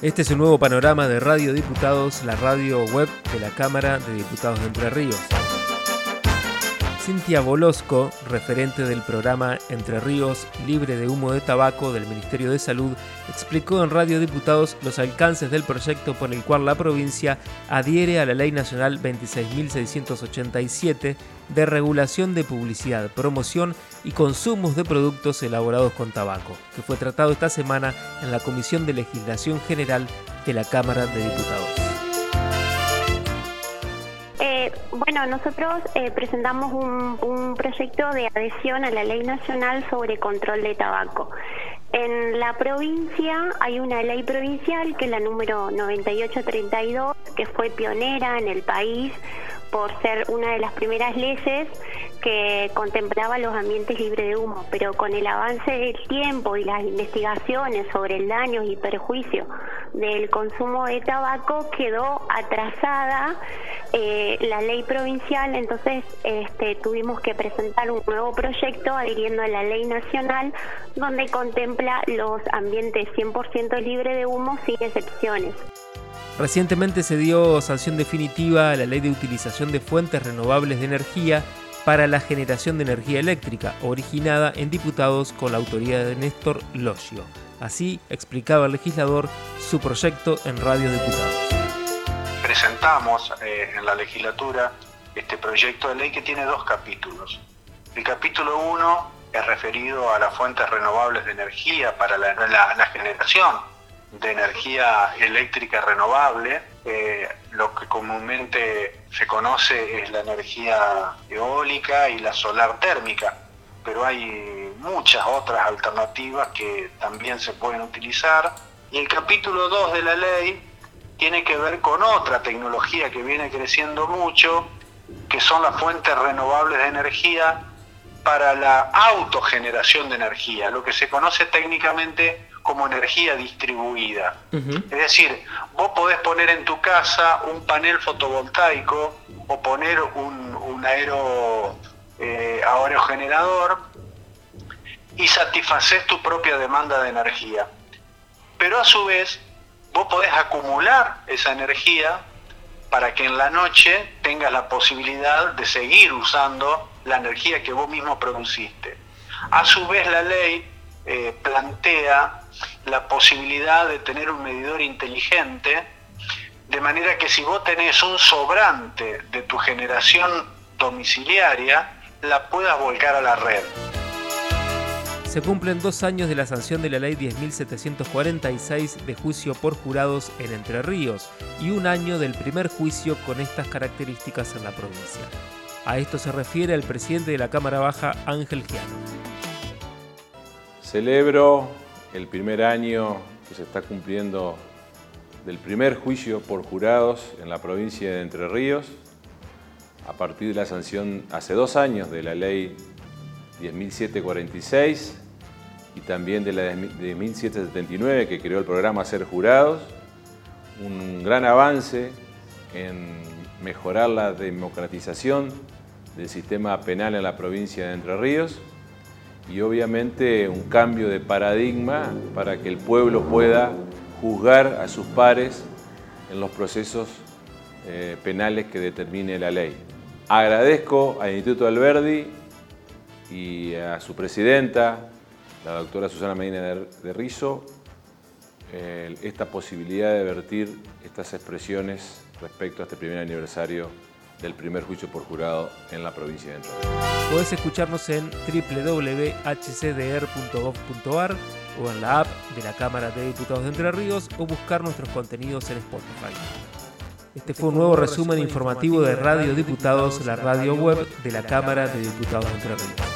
Este es el nuevo panorama de Radio Diputados, la radio web de la Cámara de Diputados de Entre Ríos. Cintia Bolosco, referente del programa Entre Ríos Libre de Humo de Tabaco del Ministerio de Salud, explicó en Radio Diputados los alcances del proyecto por el cual la provincia adhiere a la Ley Nacional 26.687 de regulación de publicidad, promoción y consumos de productos elaborados con tabaco, que fue tratado esta semana en la Comisión de Legislación General de la Cámara de Diputados. Bueno, nosotros eh, presentamos un, proyecto de adhesión a la Ley Nacional sobre Control de Tabaco. En la provincia hay una ley provincial que es la número 9832, que fue pionera en el país por ser una de las primeras leyes que contemplaba los ambientes libres de humo, pero con el avance del tiempo y las investigaciones sobre el daño y perjuicio del consumo de tabaco quedó atrasada eh, la ley provincial, entonces este, tuvimos que presentar un nuevo proyecto adhiriendo a la ley nacional donde contempla los ambientes 100% libres de humo sin excepciones. Recientemente se dio sanción definitiva a la ley de utilización de fuentes renovables de energía para la generación de energía eléctrica, originada en diputados con la autoridad de Néstor Logio. Así explicaba el legislador su proyecto en Radio Diputados. Presentamos eh, en la legislatura este proyecto de ley que tiene dos capítulos. El capítulo 1 es referido a las fuentes renovables de energía para la generación de energía eléctrica renovable. Eh, lo que comúnmente se conoce es la energía eólica y la solar térmica, pero hay muchas otras alternativas que también se pueden utilizar. Y el capítulo 2 de la ley tiene que ver con otra tecnología que viene creciendo mucho, que son las fuentes renovables de energía para la autogeneración de energía, lo que se conoce técnicamente como energía distribuida. Es decir, vos podés poner en tu casa un panel fotovoltaico o poner un, aero, eh, aerogenerador y satisfacer tu propia demanda de energía. Pero a su vez, vos podés acumular esa energía para que en la noche tengas la posibilidad de seguir usando la energía que vos mismo produciste. A su vez, la ley eh, plantea la posibilidad de tener un medidor inteligente, de manera que si vos tenés un sobrante de tu generación domiciliaria, la puedas volcar a la red. Se cumplen dos años de la sanción de la ley 10.746 de juicio por jurados en Entre Ríos y un año del primer juicio con estas características en la provincia. A esto se refiere el presidente de la Cámara Baja, Ángel Giano. Celebro el primer año que se está cumpliendo del primer juicio por jurados en la provincia de Entre Ríos, a partir de la sanción hace dos años de la ley 10.746 y también de la 10.779 que creó el programa Ser Jurados, un gran avance en mejorar la democratización del sistema penal en la provincia de Entre Ríos y obviamente un cambio de paradigma para que el pueblo pueda juzgar a sus pares en los procesos eh, penales que determine la ley. Agradezco al Instituto Alberdi y a su presidenta, la doctora Susana Medina de Rizo, esta posibilidad de vertir estas expresiones respecto a este primer aniversario del primer juicio por jurado en la provincia de Entre Ríos. Podés escucharnos en www.hcdr.gov.ar o en la app de la Cámara de Diputados de Entre Ríos o buscar nuestros contenidos en Spotify. Este fue un nuevo resumen informativo de Radio Diputados, la radio web de la Cámara de Diputados de Entre Ríos.